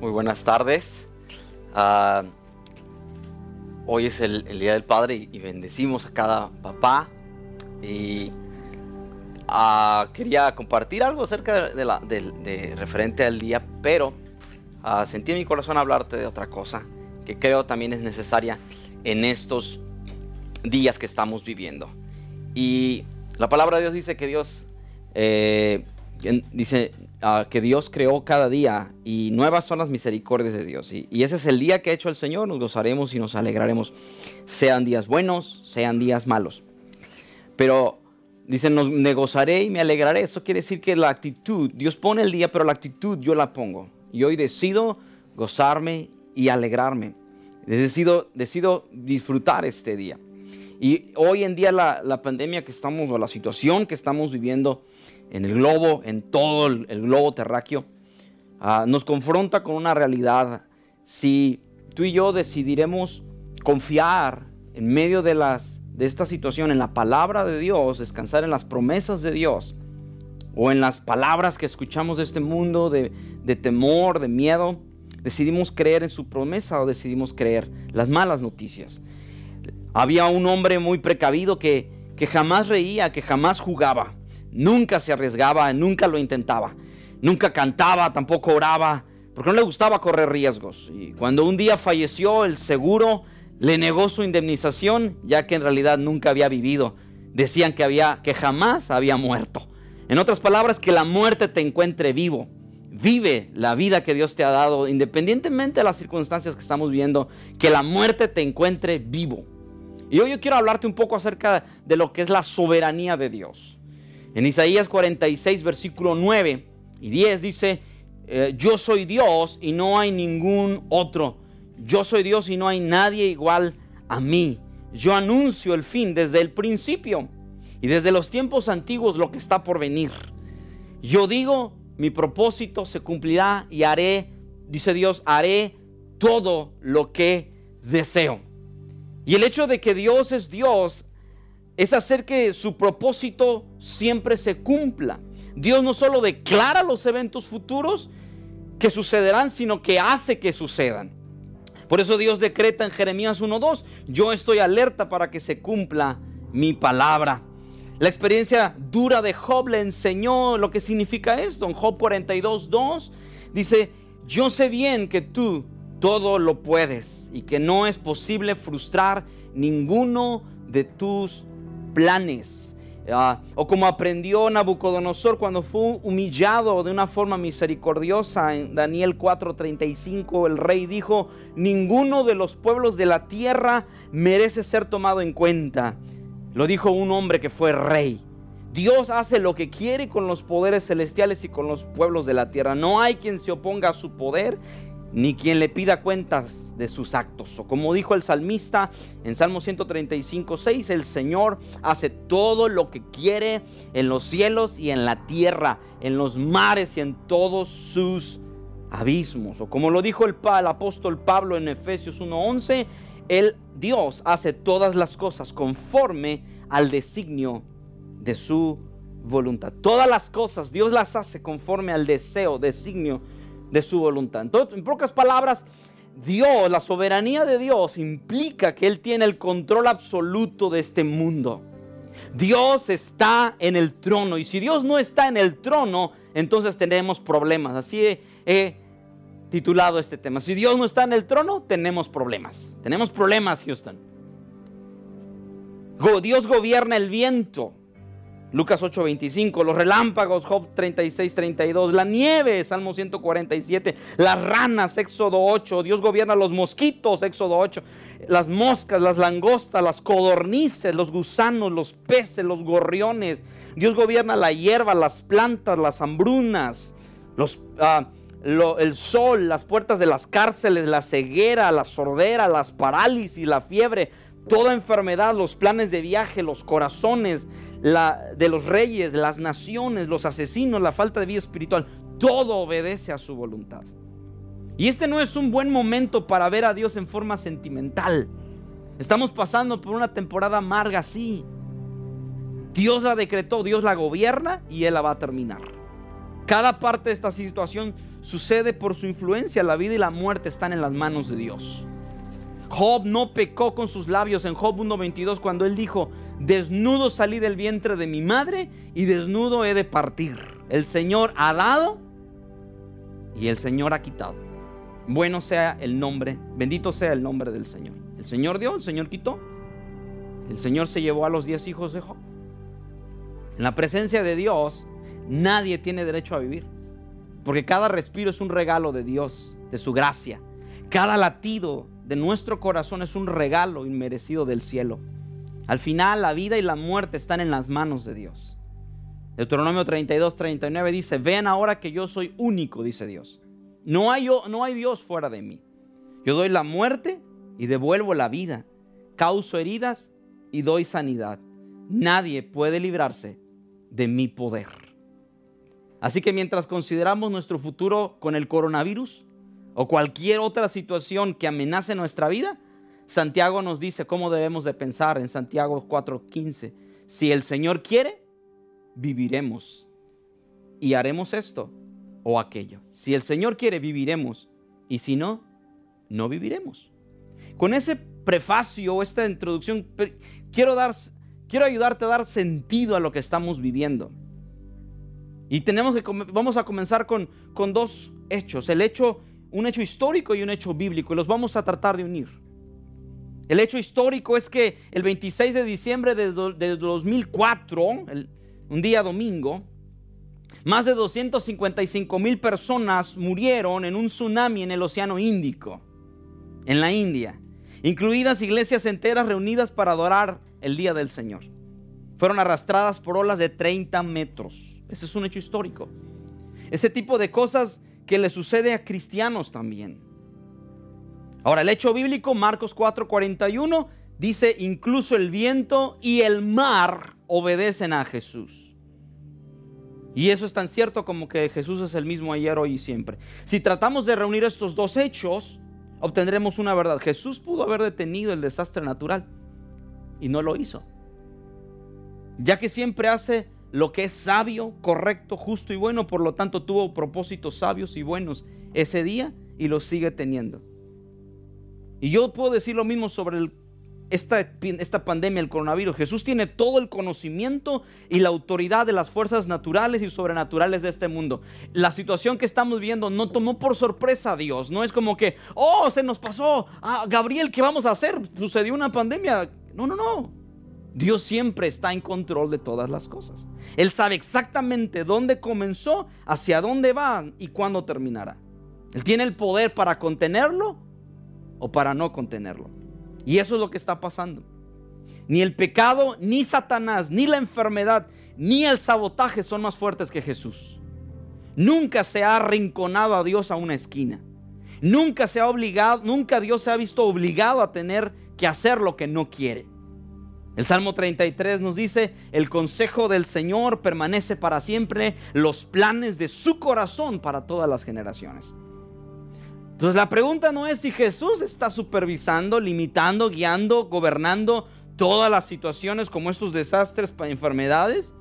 Muy buenas tardes. Ah, hoy es el, Día del Padre y, bendecimos a cada papá. Y ah, quería compartir algo acerca de, la, referente al día, pero ah, sentí en mi corazón hablarte de otra cosa que creo también es necesaria en estos días que estamos viviendo. Y la palabra de Dios dice que Dios eh, dice que Dios creó cada día y nuevas son las misericordias de Dios. Y, ese es el día que ha hecho el Señor, nos gozaremos y nos alegraremos, sean días buenos, sean días malos. Pero dice, nos, me gozaré y me alegraré. Eso quiere decir que la actitud, Dios pone el día, pero la actitud yo la pongo. Y hoy decido gozarme y alegrarme. Decido, decido disfrutar este día. Y hoy en día la, la pandemia que estamos, o la situación que estamos viviendo, en el globo, en todo el, globo terráqueo, ah, nos confronta con una realidad. Si tú y yo decidiremos confiar en medio de, las, de esta situación en la palabra de Dios, descansar en las promesas de Dios, o en las palabras que escuchamos de este mundo de, de temor, de miedo, decidimos creer en su promesa o decidimos creer las malas noticias. Había un hombre muy precavido que, que jamás reía, que jamás jugaba. Nunca se arriesgaba, nunca lo intentaba. Nunca cantaba, tampoco oraba, porque no le gustaba correr riesgos. Y cuando un día falleció, el seguro le negó su indemnización, ya que en realidad nunca había vivido. Decían que, había, que jamás había muerto. En otras palabras, que la muerte te encuentre vivo. Vive la vida que Dios te ha dado, independientemente de las circunstancias que estamos viendo, que la muerte te encuentre vivo. Y hoy yo quiero hablarte un poco acerca de lo que es la soberanía de Dios. En Isaías 46, versículo 9 y 10 dice, eh, yo soy Dios y no hay ningún otro. Yo soy Dios y no hay nadie igual a mí. Yo anuncio el fin desde el principio y desde los tiempos antiguos lo que está por venir. Yo digo, mi propósito se cumplirá y haré, dice Dios, haré todo lo que deseo. Y el hecho de que Dios es Dios es hacer que su propósito siempre se cumpla. Dios no solo declara los eventos futuros que sucederán, sino que hace que sucedan. Por eso Dios decreta en Jeremías 1.2, yo estoy alerta para que se cumpla mi palabra. La experiencia dura de Job le enseñó lo que significa esto. En Job 42.2 dice, yo sé bien que tú todo lo puedes y que no es posible frustrar ninguno de tus planes. O como aprendió Nabucodonosor cuando fue humillado de una forma misericordiosa en Daniel 4:35, el rey dijo, ninguno de los pueblos de la tierra merece ser tomado en cuenta. Lo dijo un hombre que fue rey. Dios hace lo que quiere con los poderes celestiales y con los pueblos de la tierra. No hay quien se oponga a su poder ni quien le pida cuentas de sus actos. O como dijo el salmista en Salmo 135, 6, el Señor hace todo lo que quiere en los cielos y en la tierra, en los mares y en todos sus abismos. O como lo dijo el, el apóstol Pablo en Efesios 1:11, el Dios hace todas las cosas conforme al designio de su voluntad. Todas las cosas Dios las hace conforme al deseo, designio de su voluntad. En pocas palabras, Dios, la soberanía de Dios implica que Él tiene el control absoluto de este mundo. Dios está en el trono y si Dios no está en el trono, entonces tenemos problemas. Así he, titulado este tema. Si Dios no está en el trono, tenemos problemas. Tenemos problemas, Houston. Dios gobierna el viento. Lucas 8:25, los relámpagos, Job 36:32, la nieve, Salmo 147, las ranas, Éxodo 8, Dios gobierna los mosquitos, Éxodo 8, las moscas, las langostas, las codornices, los gusanos, los peces, los gorriones. Dios gobierna la hierba, las plantas, las hambrunas, ah, el sol, las puertas de las cárceles, la ceguera, la sordera, las parálisis, la fiebre, toda enfermedad, los planes de viaje, los corazones, de los reyes, las naciones, los asesinos, la falta de vida espiritual, todo obedece a su voluntad. Y este no es un buen momento para ver a Dios en forma sentimental. Estamos pasando por una temporada amarga, sí. Dios la decretó, Dios la gobierna y Él la va a terminar. Cada parte de esta situación sucede por su influencia. La vida y la muerte están en las manos de Dios. Job no pecó con sus labios en Job 1.22 cuando él dijo, desnudo salí del vientre de mi madre y desnudo he de partir. El Señor ha dado y el Señor ha quitado. Bueno sea el nombre, bendito sea el nombre del Señor. El Señor dio, el Señor quitó. El Señor se llevó a los diez hijos de Job. En la presencia de Dios, nadie tiene derecho a vivir. Porque cada respiro es un regalo de Dios, de su gracia. Cada latido de nuestro corazón es un regalo inmerecido del cielo. Al final, la vida y la muerte están en las manos de Dios. Deuteronomio 32, 39 dice, vean ahora que yo soy único, dice Dios. No hay, no hay Dios fuera de mí. Yo doy la muerte y devuelvo la vida. Causo heridas y doy sanidad. Nadie puede librarse de mi poder. Así que mientras consideramos nuestro futuro con el coronavirus o cualquier otra situación que amenace nuestra vida, Santiago nos dice cómo debemos de pensar en Santiago 4:15. Si el Señor quiere, viviremos y haremos esto o aquello. Si el Señor quiere, viviremos y si no, no viviremos. Con ese prefacio, esta introducción, quiero, dar, quiero ayudarte a dar sentido a lo que estamos viviendo. Y tenemos que, vamos a comenzar con, con dos hechos, el hecho, un hecho histórico y un hecho bíblico, y los vamos a tratar de unir. El hecho histórico es que el 26 de diciembre de, 2004, un día domingo, más de 255 mil personas murieron en un tsunami en el Océano Índico, en la India, incluidas iglesias enteras reunidas para adorar el Día del Señor. Fueron arrastradas por olas de 30 metros. Ese es un hecho histórico. Ese tipo de cosas que le sucede a cristianos también. Ahora, el hecho bíblico, Marcos 4:41, dice, incluso el viento y el mar obedecen a Jesús. Y eso es tan cierto como que Jesús es el mismo ayer, hoy y siempre. Si tratamos de reunir estos dos hechos, obtendremos una verdad. Jesús pudo haber detenido el desastre natural y no lo hizo. Ya que siempre hace lo que es sabio, correcto, justo y bueno, por lo tanto tuvo propósitos sabios y buenos ese día y los sigue teniendo. Y yo puedo decir lo mismo sobre esta, esta pandemia, el coronavirus. Jesús tiene todo el conocimiento y la autoridad de las fuerzas naturales y sobrenaturales de este mundo. La situación que estamos viendo no tomó por sorpresa a Dios. No es como que, oh, se nos pasó. Ah, Gabriel, ¿qué vamos a hacer? Sucedió una pandemia. No, no, no. Dios siempre está en control de todas las cosas. Él sabe exactamente dónde comenzó, hacia dónde va y cuándo terminará. Él tiene el poder para contenerlo o para no contenerlo. Y eso es lo que está pasando. Ni el pecado, ni Satanás, ni la enfermedad, ni el sabotaje son más fuertes que Jesús. Nunca se ha arrinconado a Dios a una esquina. Nunca se ha obligado, nunca Dios se ha visto obligado a tener que hacer lo que no quiere. El Salmo 33 nos dice, el consejo del Señor permanece para siempre, los planes de su corazón para todas las generaciones. Entonces la pregunta no es si Jesús está supervisando, limitando, guiando, gobernando todas las situaciones como estos desastres enfermedades,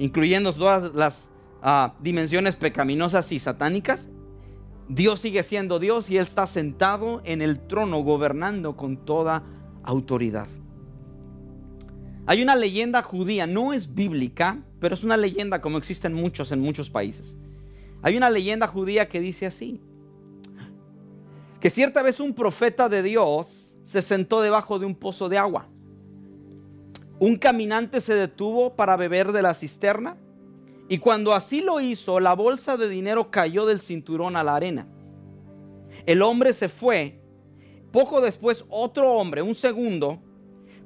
incluyendo todas las ah, dimensiones pecaminosas y satánicas. Dios sigue siendo Dios y Él está sentado en el trono gobernando con toda autoridad. Hay una leyenda judía, no es bíblica, pero es una leyenda como existen muchos en muchos países. Hay una leyenda judía que dice así que cierta vez un profeta de Dios se sentó debajo de un pozo de agua. Un caminante se detuvo para beber de la cisterna y cuando así lo hizo, la bolsa de dinero cayó del cinturón a la arena. El hombre se fue. Poco después otro hombre, un segundo,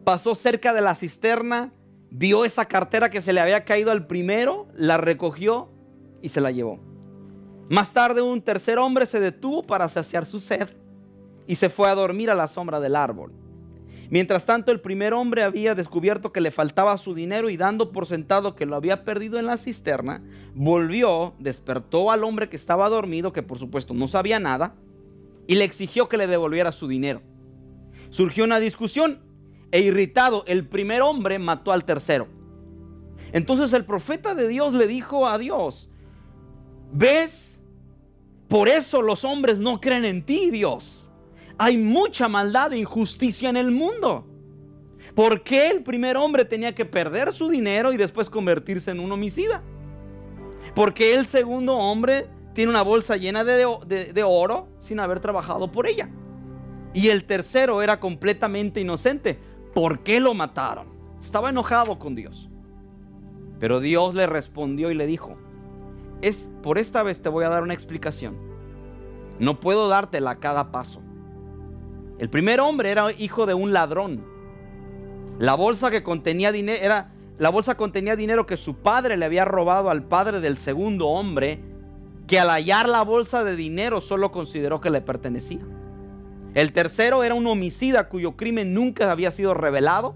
pasó cerca de la cisterna, vio esa cartera que se le había caído al primero, la recogió y se la llevó. Más tarde un tercer hombre se detuvo para saciar su sed y se fue a dormir a la sombra del árbol. Mientras tanto el primer hombre había descubierto que le faltaba su dinero y dando por sentado que lo había perdido en la cisterna, volvió, despertó al hombre que estaba dormido, que por supuesto no sabía nada, y le exigió que le devolviera su dinero. Surgió una discusión e irritado el primer hombre mató al tercero. Entonces el profeta de Dios le dijo a Dios, ¿ves? Por eso los hombres no creen en ti, Dios. Hay mucha maldad e injusticia en el mundo. ¿Por qué el primer hombre tenía que perder su dinero y después convertirse en un homicida? ¿Por qué el segundo hombre tiene una bolsa llena de, de, oro sin haber trabajado por ella? Y el tercero era completamente inocente. ¿Por qué lo mataron? Estaba enojado con Dios. Pero Dios le respondió y le dijo, es por esta vez te voy a dar una explicación. No puedo dártela a cada paso. El primer hombre era hijo de un ladrón. La bolsa que contenía dinero era la bolsa contenía dinero que su padre le había robado al padre del segundo hombre, que al hallar la bolsa de dinero solo consideró que le pertenecía. El tercero era un homicida cuyo crimen nunca había sido revelado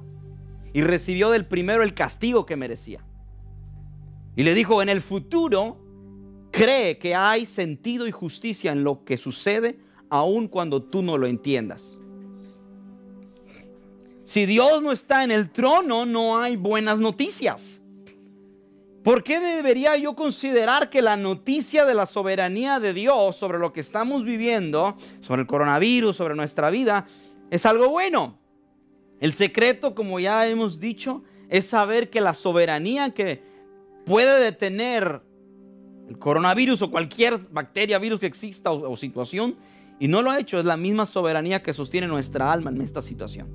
y recibió del primero el castigo que merecía. Y le dijo, en el futuro, cree que hay sentido y justicia en lo que sucede aun cuando tú no lo entiendas. Si Dios no está en el trono, no hay buenas noticias. ¿Por qué debería yo considerar que la noticia de la soberanía de Dios sobre lo que estamos viviendo, sobre el coronavirus, sobre nuestra vida, es algo bueno? El secreto, como ya hemos dicho, es saber que la soberanía que puede detener el coronavirus o cualquier bacteria, virus que exista o, situación, y no lo ha hecho, es la misma soberanía que sostiene nuestra alma en esta situación.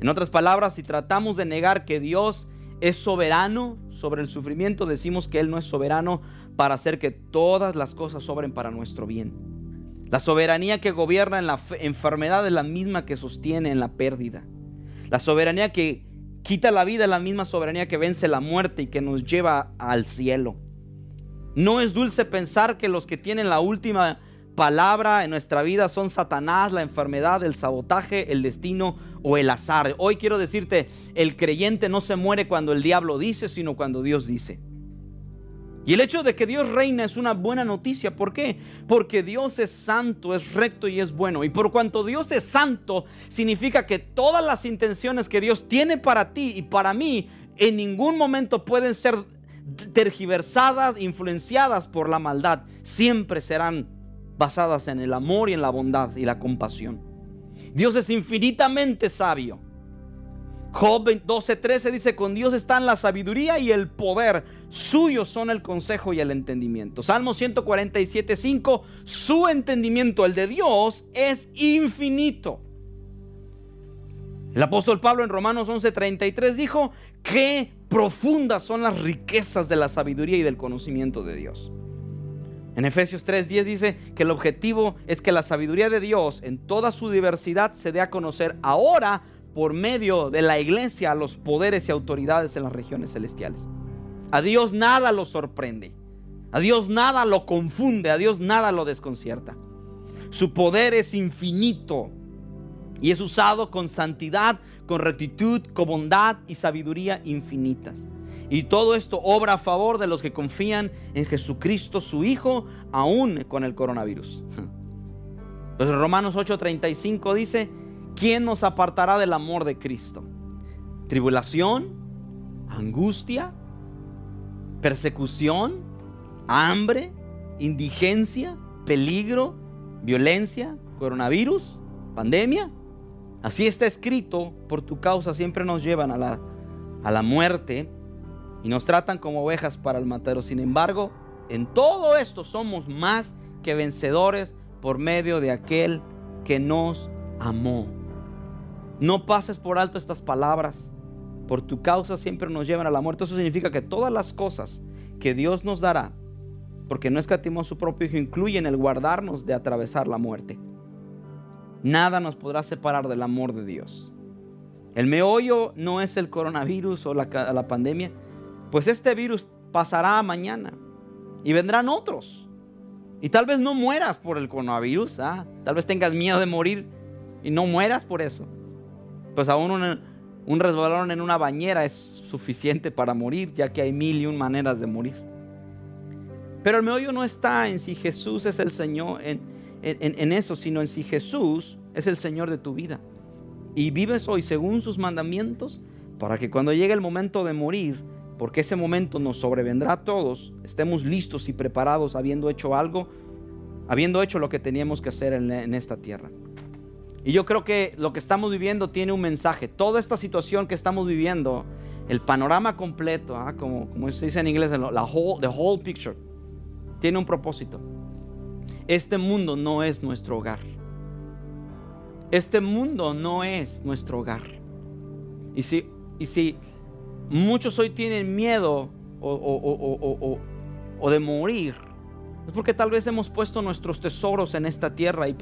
En otras palabras, si tratamos de negar que Dios es soberano sobre el sufrimiento, decimos que Él no es soberano para hacer que todas las cosas sobren para nuestro bien. La soberanía que gobierna en la enfermedad es la misma que sostiene en la pérdida. La soberanía que quita la vida es la misma soberanía que vence la muerte y que nos lleva al cielo. No es dulce pensar que los que tienen la última palabra en nuestra vida son Satanás, la enfermedad, el sabotaje, el destino o el azar. Hoy quiero decirte, el creyente no se muere cuando el diablo dice, sino cuando Dios dice. Y el hecho de que Dios reina es una buena noticia. ¿Por qué? Porque Dios es santo, es recto y es bueno. Y por cuanto Dios es santo, significa que todas las intenciones que Dios tiene para ti y para mí en ningún momento pueden ser tergiversadas, influenciadas por la maldad. Siempre serán basadas en el amor y en la bondad y la compasión. Dios es infinitamente sabio. Job 12:13 dice, con Dios están la sabiduría y el poder, suyos son el consejo y el entendimiento. Salmo 147:5, su entendimiento, el de Dios, es infinito. El apóstol Pablo en Romanos 11:33 dijo, qué profundas son las riquezas de la sabiduría y del conocimiento de Dios. En Efesios 3:10 dice que el objetivo es que la sabiduría de Dios en toda su diversidad se dé a conocer ahora por medio de la iglesia a los poderes y autoridades en las regiones celestiales. A Dios nada lo sorprende. A Dios nada lo confunde. A Dios nada lo desconcierta. Su poder es infinito y es usado con santidad, con rectitud, con bondad y sabiduría infinitas. Y todo esto obra a favor de los que confían en Jesucristo, su Hijo, aún con el coronavirus. Pues Romanos 8:35 dice, ¿quién nos apartará del amor de Cristo? ¿Tribulación? ¿Angustia? ¿Persecución? ¿Hambre? ¿Indigencia? ¿Peligro? ¿Violencia? ¿Coronavirus? ¿Pandemia? Así está escrito, por tu causa siempre nos llevan a la, a la muerte y nos tratan como ovejas para el matero. Sin embargo, en todo esto somos más que vencedores por medio de aquel que nos amó. No pases por alto estas palabras. Por tu causa siempre nos llevan a la muerte. Eso significa que todas las cosas que Dios nos dará, porque no escatimó su propio Hijo, incluyen el guardarnos de atravesar la muerte. Nada nos podrá separar del amor de Dios. El meollo no es el coronavirus o la, pandemia, pues este virus pasará mañana y vendrán otros. Y tal vez no mueras por el coronavirus, ¿ah? tal vez tengas miedo de morir y no mueras por eso. Pues aún un, un resbalón en una bañera es suficiente para morir, ya que hay mil y un maneras de morir. Pero el meollo no está en si Jesús es el Señor, en, en eso, sino en si Jesús es el Señor de tu vida. Y vives hoy según sus mandamientos para que cuando llegue el momento de morir, porque ese momento nos sobrevendrá a todos, estemos listos y preparados habiendo hecho algo, habiendo hecho lo que teníamos que hacer en, esta tierra. Y yo creo que lo que estamos viviendo tiene un mensaje. Toda esta situación que estamos viviendo, el panorama completo, ¿ah? como, se dice en inglés, la the whole picture, tiene un propósito. Este mundo no es nuestro hogar. Este mundo no es nuestro hogar. Y si, y si muchos hoy tienen miedo o, de morir, es porque tal vez hemos puesto nuestros tesoros en esta tierra y,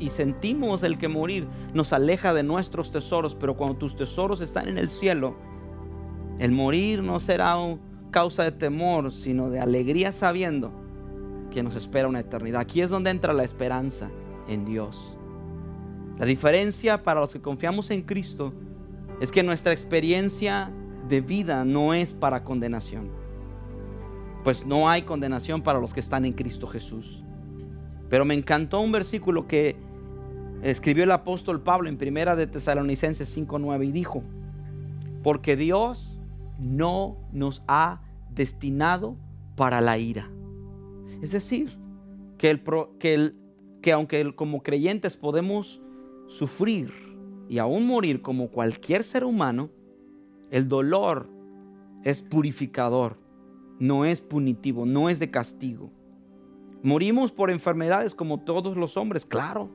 y, sentimos el que morir nos aleja de nuestros tesoros, pero cuando tus tesoros están en el cielo, el morir no será causa de temor, sino de alegría sabiendo que nos espera una eternidad. Aquí es donde entra la esperanza en Dios. La diferencia para los que confiamos en Cristo es que nuestra experiencia de vida no es para condenación. Pues no hay condenación para los que están en Cristo Jesús. Pero me encantó un versículo que escribió el apóstol Pablo en Primera de Tesalonicenses 5:9 y dijo: "Porque Dios no nos ha destinado para la ira." Es decir, que aunque como creyentes podemos sufrir y aún morir como cualquier ser humano, el dolor es purificador, no es punitivo, no es de castigo. Morimos por enfermedades como todos los hombres, claro.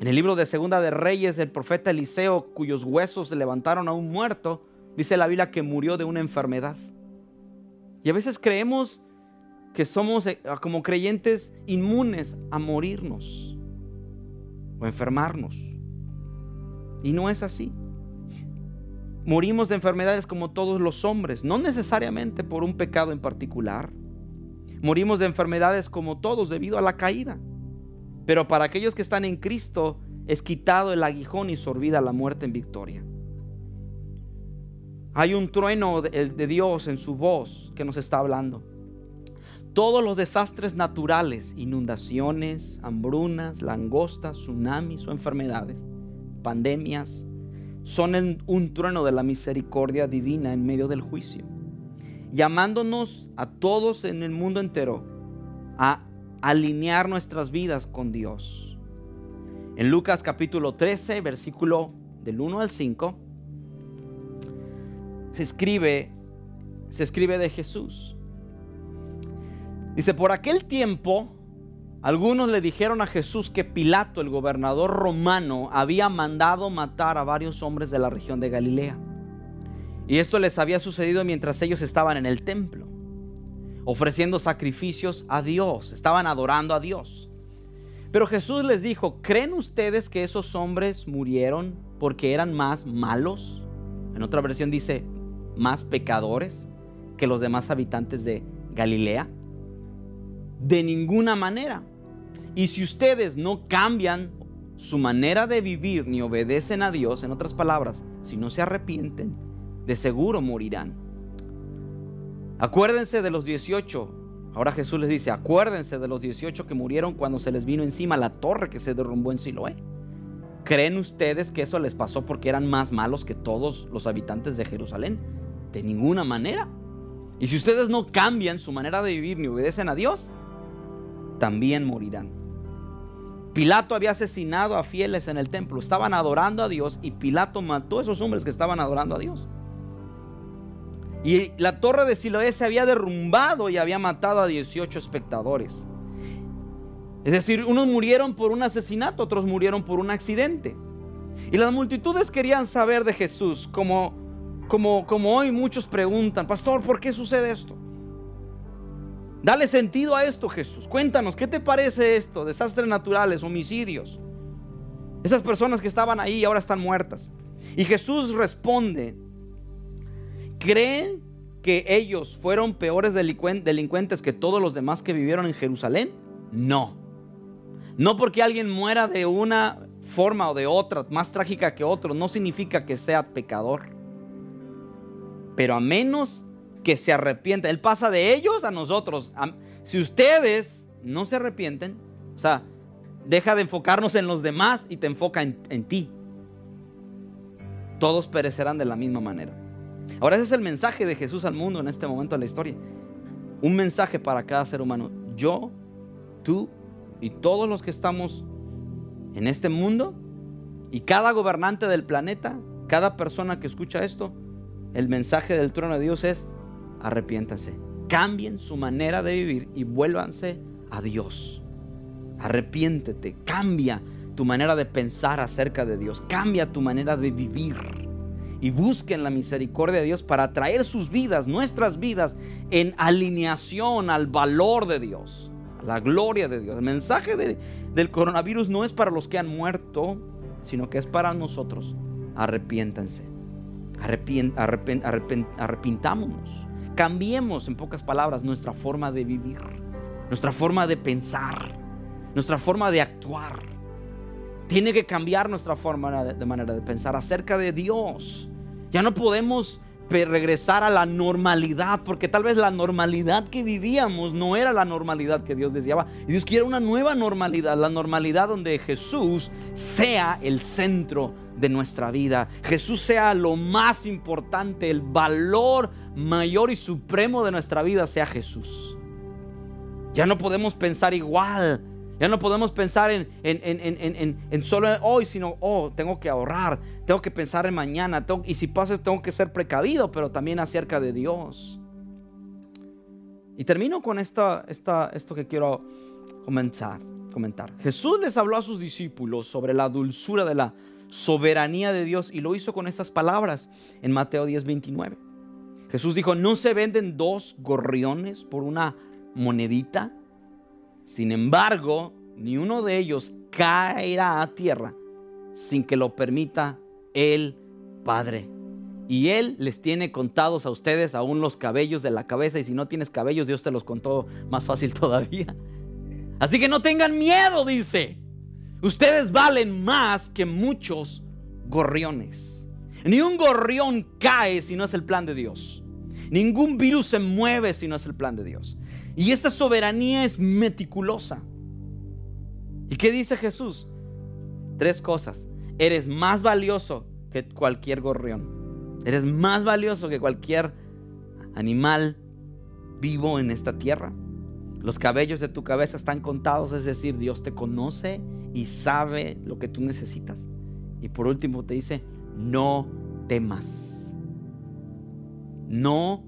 En el libro de Segunda de Reyes, el profeta Eliseo, cuyos huesos se levantaron a un muerto, dice la Biblia que murió de una enfermedad. Y a veces creemos que somos eh, como creyentes inmunes a morirnos o enfermarnos. Y no es así. Morimos de enfermedades como todos los hombres, no necesariamente por un pecado en particular. Morimos de enfermedades como todos debido a la caída. Pero para aquellos que están en Cristo es quitado el aguijón y sorbida la muerte en victoria. Hay un trueno de Dios en su voz que nos está hablando todos los desastres naturales, inundaciones, hambrunas, langostas, tsunamis o enfermedades, pandemias, son un trueno de la misericordia divina en medio del juicio, llamándonos a todos en el mundo entero a alinear nuestras vidas con Dios. En Lucas capítulo 13, versículo del 1 al 5, se escribe, se escribe de Jesús. Dice, por aquel tiempo, algunos le dijeron a Jesús que Pilato, el gobernador romano, había mandado matar a varios hombres de la región de Galilea. Y esto les había sucedido mientras ellos estaban en el templo, ofreciendo sacrificios a Dios, estaban adorando a Dios. Pero Jesús les dijo, ¿creen ustedes que esos hombres murieron porque eran más malos? En otra versión dice, más pecadores que los demás habitantes de Galilea. De ninguna manera. Y si ustedes no cambian su manera de vivir ni obedecen a Dios, en otras palabras, si no se arrepienten, de seguro morirán. Acuérdense de los 18. Ahora Jesús les dice, acuérdense de los 18 que murieron cuando se les vino encima la torre que se derrumbó en Siloé. ¿Creen ustedes que eso les pasó porque eran más malos que todos los habitantes de Jerusalén? De ninguna manera. Y si ustedes no cambian su manera de vivir ni obedecen a Dios, también morirán. Pilato había asesinado a fieles en el templo, estaban adorando a Dios y Pilato mató a esos hombres que estaban adorando a Dios. Y la torre de Siloé se había derrumbado y había matado a 18 espectadores. Es decir, unos murieron por un asesinato, otros murieron por un accidente. Y las multitudes querían saber de Jesús, como, como, como hoy muchos preguntan, pastor, ¿por qué sucede esto? Dale sentido a esto, Jesús. Cuéntanos, ¿qué te parece esto? Desastres naturales, homicidios. Esas personas que estaban ahí ahora están muertas. Y Jesús responde, ¿creen que ellos fueron peores delincuentes que todos los demás que vivieron en Jerusalén? No. No porque alguien muera de una forma o de otra, más trágica que otro, no significa que sea pecador. Pero a menos que se arrepienten. Él pasa de ellos a nosotros. Si ustedes no se arrepienten, o sea, deja de enfocarnos en los demás y te enfoca en, ti. Todos perecerán de la misma manera. Ahora ese es el mensaje de Jesús al mundo en este momento de la historia. Un mensaje para cada ser humano. Yo, tú y todos los que estamos en este mundo y cada gobernante del planeta, cada persona que escucha esto, el mensaje del trono de Dios es arrepiéntanse. Cambien su manera de vivir y vuélvanse a Dios. Arrepiéntete, cambia tu manera de pensar acerca de Dios, cambia tu manera de vivir y busquen la misericordia de Dios para traer sus vidas, nuestras vidas, en alineación al valor de Dios, a la gloria de Dios. El mensaje del coronavirus no es para los que han muerto, sino que es para nosotros. Arrepiéntanse, arrepintámonos, cambiemos en pocas palabras nuestra forma de vivir, nuestra forma de pensar, nuestra forma de actuar tiene que cambiar nuestra forma de, manera de pensar acerca de Dios. Ya no podemos regresar a la normalidad, porque tal vez la normalidad que vivíamos no era la normalidad que Dios deseaba. Y Dios quiere una nueva normalidad, la normalidad donde Jesús sea el centro de nuestra vida. Jesús sea lo más importante, el valor mayor y supremo de nuestra vida sea Jesús. Ya no podemos pensar igual ya no podemos pensar en, en, solo hoy, sino, oh, tengo que ahorrar, tengo que pensar en mañana, y si pasa, tengo que ser precavido, pero también acerca de Dios. Y termino con esta, esta, esto que quiero comenzar, comentar. Jesús les habló a sus discípulos sobre la dulzura de la soberanía de Dios y lo hizo con estas palabras en Mateo 10, 29. Jesús dijo, ¿no se venden dos gorriones por una monedita? Sin embargo, ni uno de ellos caerá a tierra sin que lo permita el Padre. Y Él les tiene contados a ustedes aún los cabellos de la cabeza. Y si no tienes cabellos, Dios te los contó más fácil todavía. Así que no tengan miedo, dice. Ustedes valen más que muchos gorriones. Ni un gorrión cae si no es el plan de Dios. Ningún virus se mueve si no es el plan de Dios. Y esta soberanía es meticulosa. ¿Y qué dice Jesús? Tres cosas. Eres más valioso que cualquier gorrión. Eres más valioso que cualquier animal vivo en esta tierra. Los cabellos de tu cabeza están contados, es decir, Dios te conoce y sabe lo que tú necesitas. Y por último te dice, no temas. No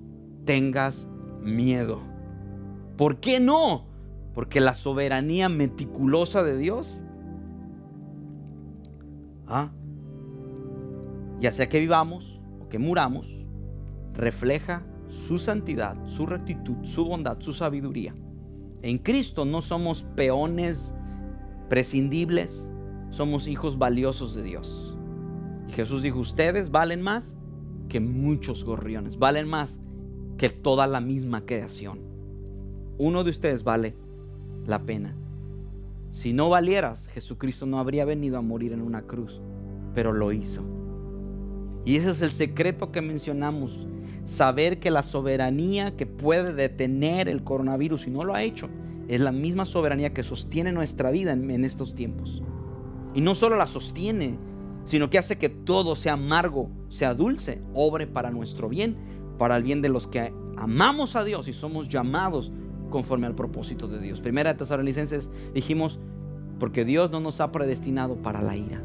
tengas miedo. ¿Por qué no? Porque la soberanía meticulosa de Dios, ¿ah? ya sea que vivamos o que muramos, refleja su santidad, su rectitud, su bondad, su sabiduría. En Cristo no somos peones prescindibles, somos hijos valiosos de Dios. Y Jesús dijo, ustedes valen más que muchos gorriones, valen más que toda la misma creación uno de ustedes vale la pena. Si no valieras, Jesucristo no habría venido a morir en una cruz, pero lo hizo. Y ese es el secreto que mencionamos, saber que la soberanía que puede detener el coronavirus, y no lo ha hecho, es la misma soberanía que sostiene nuestra vida en, estos tiempos. Y no solo la sostiene, sino que hace que todo sea amargo, sea dulce, obre para nuestro bien, para el bien de los que amamos a Dios y somos llamados conforme al propósito de Dios. Primera de Tesalonicenses dijimos, porque Dios no nos ha predestinado para la ira.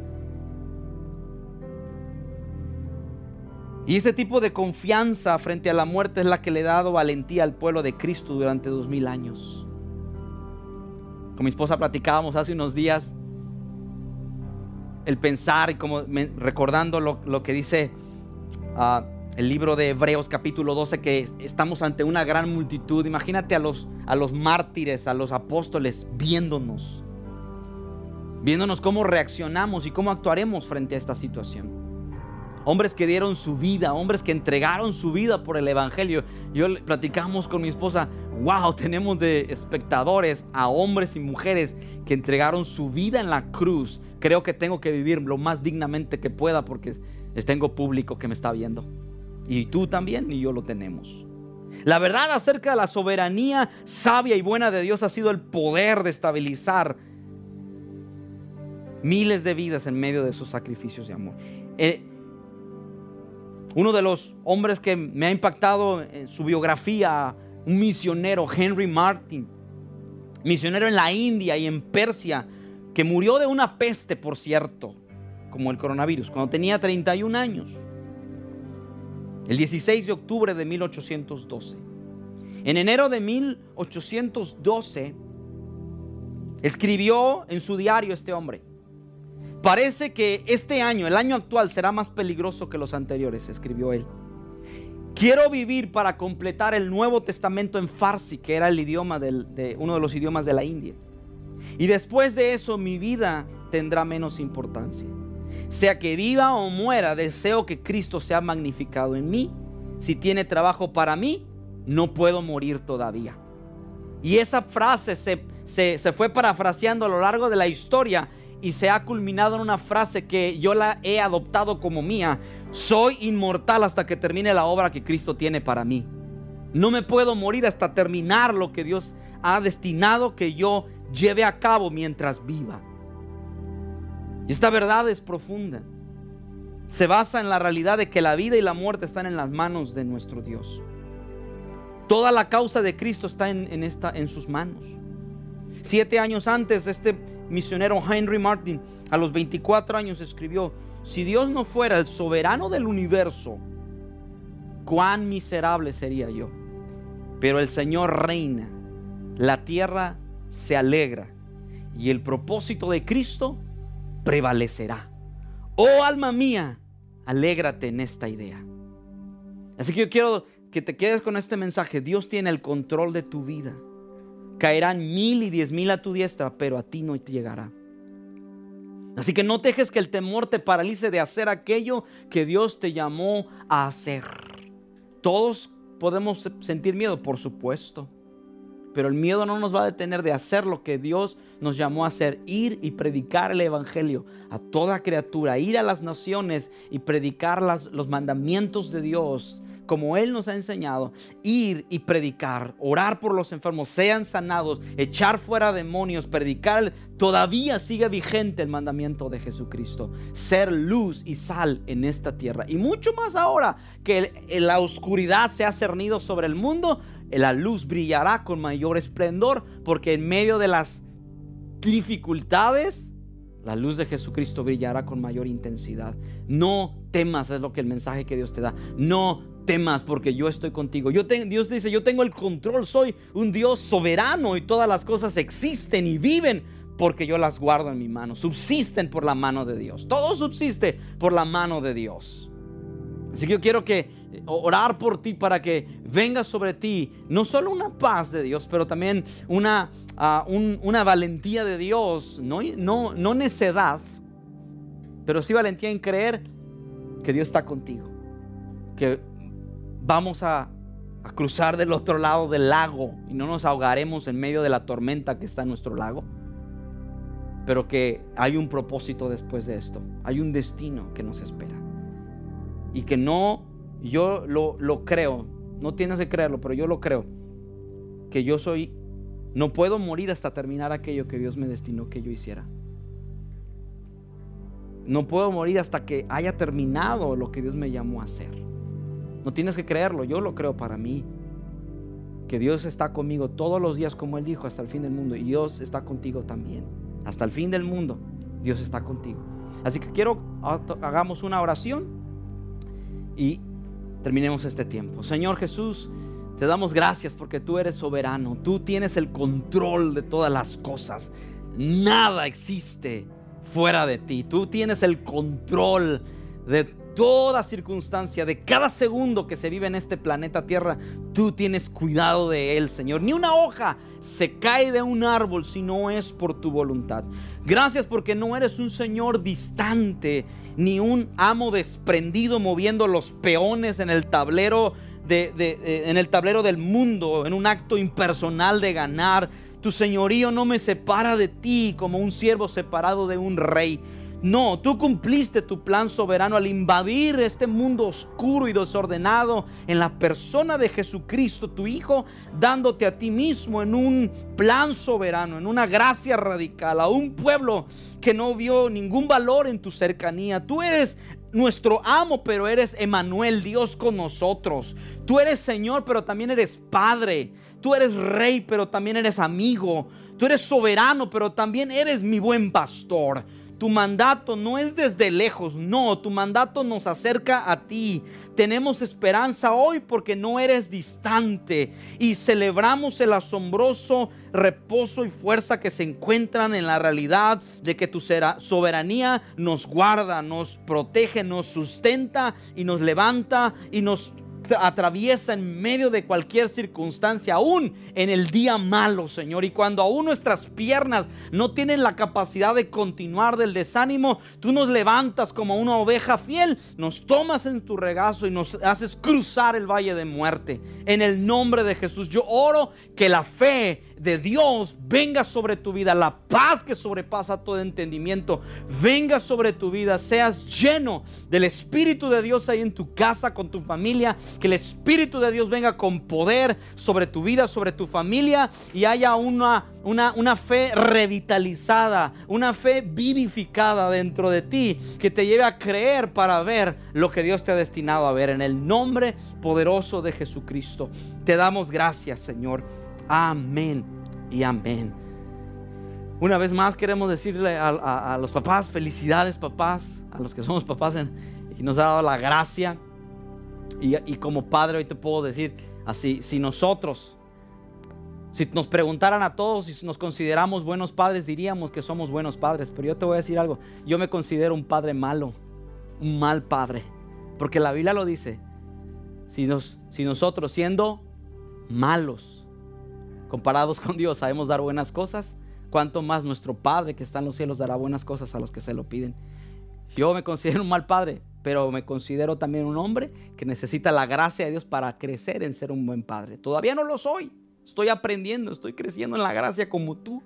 Y este tipo de confianza frente a la muerte es la que le ha dado valentía al pueblo de Cristo durante dos mil años. Con mi esposa platicábamos hace unos días el pensar y como recordando lo, que dice uh, el libro de Hebreos capítulo 12 que estamos ante una gran multitud. Imagínate a los, a los mártires, a los apóstoles viéndonos, viéndonos cómo reaccionamos y cómo actuaremos frente a esta situación. Hombres que dieron su vida, hombres que entregaron su vida por el Evangelio. Yo platicamos con mi esposa, wow, tenemos de espectadores a hombres y mujeres que entregaron su vida en la cruz. Creo que tengo que vivir lo más dignamente que pueda porque tengo público que me está viendo. Y tú también y yo lo tenemos. La verdad acerca de la soberanía sabia y buena de Dios ha sido el poder de estabilizar miles de vidas en medio de sus sacrificios de amor. Eh, Uno de los hombres que me ha impactado en su biografía, un misionero, Henry Martin, misionero en la India y en Persia, que murió de una peste, por cierto, como el coronavirus, cuando tenía 31 años, el 16 de octubre de 1812. En enero de 1812, escribió en su diario este hombre, Parece que este año, el año actual, será más peligroso que los anteriores, escribió él. Quiero vivir para completar el Nuevo Testamento en Farsi, que era el idioma de uno de los idiomas de la India. Y después de eso mi vida tendrá menos importancia. Sea que viva o muera, deseo que Cristo sea magnificado en mí. Si tiene trabajo para mí, no puedo morir todavía. Y esa frase se, se, se fue parafraseando a lo largo de la historia y se ha culminado en una frase que yo la he adoptado como mía. Soy inmortal hasta que termine la obra que Cristo tiene para mí. No me puedo morir hasta terminar lo que Dios ha destinado que yo lleve a cabo mientras viva. Esta verdad es profunda. Se basa en la realidad de que la vida y la muerte están en las manos de nuestro Dios. Toda la causa de Cristo está en, esta, en sus manos. Siete años antes, este misionero Henry Martin a los 24 años escribió, si Dios no fuera el soberano del universo, cuán miserable sería yo. Pero el Señor reina, la tierra se alegra y el propósito de Cristo prevalecerá. Oh alma mía, alégrate en esta idea. Así que yo quiero que te quedes con este mensaje. Dios tiene el control de tu vida. Caerán mil y diez mil a tu diestra, pero a ti no te llegará. Así que no dejes que el temor te paralice de hacer aquello que Dios te llamó a hacer. Todos podemos sentir miedo, por supuesto. Pero el miedo no nos va a detener de hacer lo que Dios nos llamó a hacer, ir y predicar el Evangelio a toda criatura, ir a las naciones y predicar los mandamientos de Dios como Él nos ha enseñado, ir y predicar, orar por los enfermos, sean sanados, echar fuera demonios, predicar, todavía sigue vigente el mandamiento de Jesucristo, ser luz y sal en esta tierra. Y mucho más ahora que la oscuridad se ha cernido sobre el mundo, la luz brillará con mayor esplendor, porque en medio de las dificultades, la luz de Jesucristo brillará con mayor intensidad. No temas, es lo que el mensaje que Dios te da. No temas porque yo estoy contigo. Dios dice, yo tengo el control, soy un Dios soberano y todas las cosas existen y viven porque yo las guardo en mi mano. Subsisten por la mano de Dios. Todo subsiste por la mano de Dios. Así que yo quiero que eh, orar por ti para que venga sobre ti no solo una paz de Dios, pero también una, ah, una valentía de Dios, no, no, no necedad, pero sí valentía en creer que Dios está contigo, que vamos a, cruzar del otro lado del lago y no nos ahogaremos en medio de la tormenta que está en nuestro lago. Pero que hay un propósito después de esto. Hay un destino que nos espera. Y que no, yo lo, lo creo. No tienes que creerlo, pero yo lo creo. Que yo soy, no puedo morir hasta terminar aquello que Dios me destinó que yo hiciera. No puedo morir hasta que haya terminado lo que Dios me llamó a hacer. No tienes que creerlo, yo lo creo para mí. Que Dios está conmigo todos los días, como Él dijo, hasta el fin del mundo. Y Dios está contigo también. Hasta el fin del mundo, Dios está contigo. Así que quiero hagamos una oración y terminemos este tiempo. Señor Jesús, te damos gracias porque tú eres soberano. Tú tienes el control de todas las cosas. Nada existe fuera de ti. Tú tienes el control de toda circunstancia, de cada segundo que se vive en este planeta Tierra, tú tienes cuidado de él, Señor. Ni una hoja se cae de un árbol si no es por tu voluntad. Gracias porque no eres un Señor distante, ni un amo desprendido moviendo los peones en el tablero. De, eh, en el tablero del mundo, en un acto impersonal de ganar. Tu señorío no me separa de ti como un siervo separado de un rey. No, tú cumpliste tu plan soberano al invadir este mundo oscuro y desordenado en la persona de Jesucristo, tu Hijo, dándote a ti mismo en un plan soberano, en una gracia radical, a un pueblo que no vio ningún valor en tu cercanía. Tú eres nuestro amo, pero eres Emanuel, Dios con nosotros. Tú eres Señor, pero también eres Padre. Tú eres Rey, pero también eres amigo. Tú eres soberano, pero también eres mi buen pastor. Tu mandato no es desde lejos, no, tu mandato nos acerca a ti. Tenemos esperanza hoy porque no eres distante y celebramos el asombroso reposo y fuerza que se encuentran en la realidad de que tu soberanía nos guarda, nos protege, nos sustenta y nos levanta y nos atraviesa en medio de cualquier circunstancia, aún en el día malo, Señor. Y cuando aún nuestras piernas no tienen la capacidad de continuar del desánimo, tú nos levantas como una oveja fiel, nos tomas en tu regazo y nos haces cruzar el valle de muerte. En el nombre de Jesús, yo oro que la fe de Dios venga sobre tu vida, la paz que sobrepasa todo entendimiento, venga sobre tu vida, seas lleno del Espíritu de Dios ahí en tu casa, con tu familia, que el Espíritu de Dios venga con poder sobre tu vida, sobre tu familia y haya una, una, una fe revitalizada, una fe vivificada dentro de ti, que te lleve a creer para ver lo que Dios te ha destinado a ver. En el nombre poderoso de Jesucristo, te damos gracias, Señor. Amén y amén. Una vez más queremos decirle a, los papás, felicidades papás, a los que somos papás y nos ha dado la gracia. Y, y, como padre hoy te puedo decir así, si nosotros, si nos preguntaran a todos si nos consideramos buenos padres, diríamos que somos buenos padres. Pero yo te voy a decir algo, yo me considero un padre malo, un mal padre. Porque la Biblia lo dice, si, nos, si nosotros siendo malos, comparados con Dios sabemos dar buenas cosas, cuanto más nuestro Padre que está en los cielos dará buenas cosas a los que se lo piden. Yo me considero un mal padre, pero me considero también un hombre que necesita la gracia de Dios para crecer en ser un buen padre. Todavía no lo soy, estoy aprendiendo, estoy creciendo en la gracia como tú,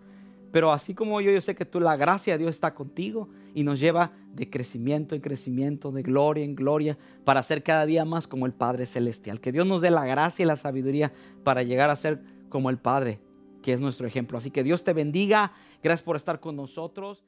pero así como yo, yo sé que tú, la gracia de Dios está contigo y nos lleva de crecimiento en crecimiento, de gloria en gloria, para ser cada día más como el Padre Celestial. Que Dios nos dé la gracia y la sabiduría para llegar a ser como el Padre, que es nuestro ejemplo. Así que Dios te bendiga. Gracias por estar con nosotros.